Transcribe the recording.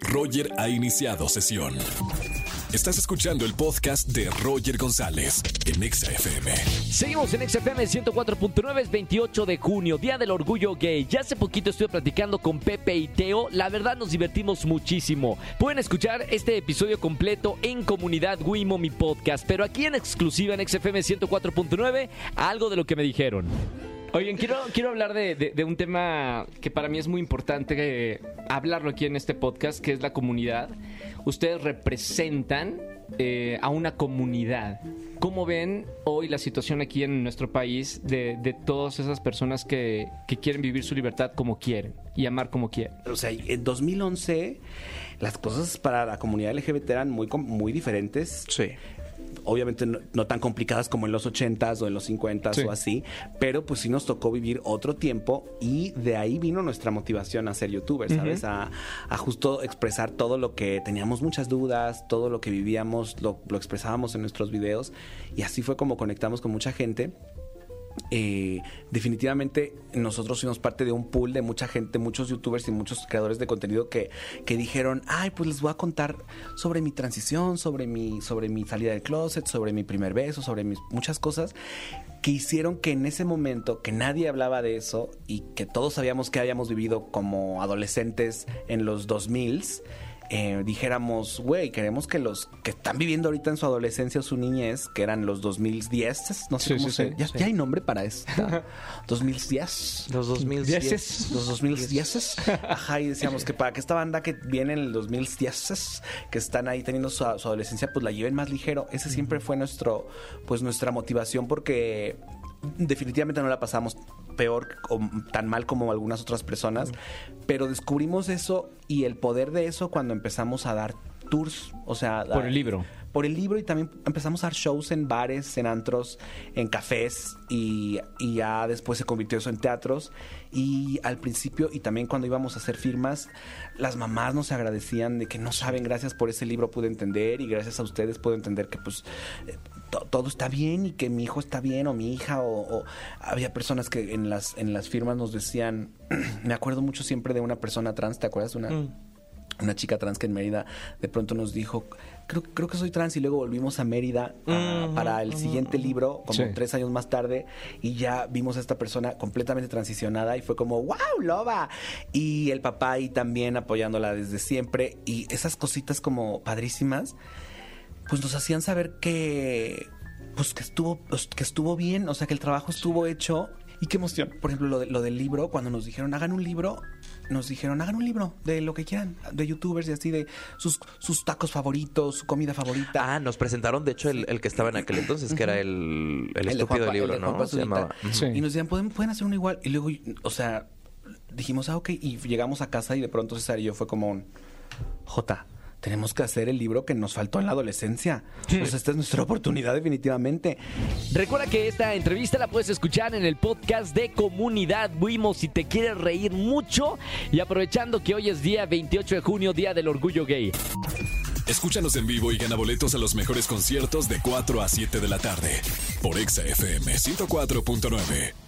Roger ha iniciado sesión. Estás escuchando el podcast de Roger González en Exa FM. Seguimos en XFM 104.9, es 28 de junio, Día del Orgullo Gay. Ya hace poquito estuve platicando con Pepe y Teo. La verdad nos divertimos muchísimo. Pueden escuchar este episodio completo en Comunidad Wimo, mi podcast. Pero aquí en exclusiva en XFM 104.9, algo de lo que me dijeron. Oigan, quiero, quiero hablar de, de- de un tema que para mí es muy importante eh, hablarlo aquí en este podcast, que es la comunidad. Ustedes representan eh, a una comunidad. ¿Cómo ven hoy la situación aquí en nuestro país de, de todas esas personas que, que quieren vivir su libertad como quieren y amar como quieren? O sea, en 2011 las cosas para la comunidad LGBT eran muy, com- muy diferentes. Sí. Obviamente no, no tan complicadas como en los 80s o en los 50s Sí. o así, pero pues sí nos tocó vivir otro tiempo y de ahí vino nuestra motivación a ser youtubers, ¿sabes? a, a justo expresar todo lo que teníamos muchas dudas, todo lo que vivíamos, lo, lo expresábamos en nuestros videos y así fue como conectamos con mucha gente. Eh, definitivamente nosotros fuimos parte de un pool de mucha gente, muchos youtubers y muchos creadores de contenido que, que dijeron, ay, pues les voy a contar sobre mi transición, sobre mi, sobre mi salida del closet, sobre mi primer beso, sobre muchas cosas que hicieron que en ese momento que nadie hablaba de eso y que todos sabíamos que habíamos vivido como adolescentes en los 2000s, eh, dijéramos, güey, queremos que los que están viviendo ahorita en su adolescencia o su niñez, que eran los 2010, no sé Sí, cómo sí, se... sí, ya, sí. ya hay nombre para esto. 2010. Los 2010. Dieces. Los 2010. Ajá, y decíamos que para que esta banda que viene en el 2010, que están ahí teniendo su, su adolescencia, pues la lleven más ligero. Ese siempre fue nuestro, pues nuestra motivación porque definitivamente no la pasamos peor o tan mal como algunas otras personas, pero descubrimos eso y el poder de eso cuando empezamos a dar tours, o sea, Por el libro. Por el libro y también empezamos a dar shows en bares, en antros, en cafés y, ya después se convirtió eso en teatros. Y al principio y también cuando íbamos a hacer firmas las mamás nos agradecían de que no saben gracias por ese libro pude entender y gracias a ustedes puedo entender que pues eh, to- todo está bien y que mi hijo está bien o mi hija o, había personas que en las en las firmas nos decían me acuerdo mucho siempre de una persona trans te acuerdas una una chica trans que en Mérida de pronto nos dijo, creo, creo que soy trans y luego volvimos a Mérida ah, para el siguiente libro, como Sí. tres años más tarde, y ya vimos a esta persona completamente transicionada y fue como, wow, loba. Y el papá ahí también apoyándola desde siempre y esas cositas como padrísimas, pues nos hacían saber que pues que estuvo pues, que estuvo bien, o sea, que el trabajo estuvo hecho y qué emoción. Por ejemplo, lo, de- lo del libro, cuando nos dijeron, hagan un libro, nos dijeron, hagan un libro de lo que quieran, de youtubers y así, de sus, sus tacos favoritos, su comida favorita. Ah, nos presentaron, de hecho, el, el que estaba en aquel entonces, que era el, el, de estúpido Juan Pa- libro, el ¿no? Se llamaba. Sí. Y nos decían, ¿pueden, pueden hacer uno igual. Y luego, o sea, dijimos, ah, ok. Y llegamos a casa y de pronto César y yo fue como un, J, tenemos que hacer el libro que nos faltó en la adolescencia. Pues esta es nuestra oportunidad definitivamente. Recuerda que esta entrevista la puedes escuchar en el podcast de Comunidad Wimo si te quieres reír mucho y aprovechando que hoy es día 28 de junio, Día del Orgullo Gay. Escúchanos en vivo y gana boletos a los mejores conciertos de 4 a 7 de la tarde por Exa FM 104.9.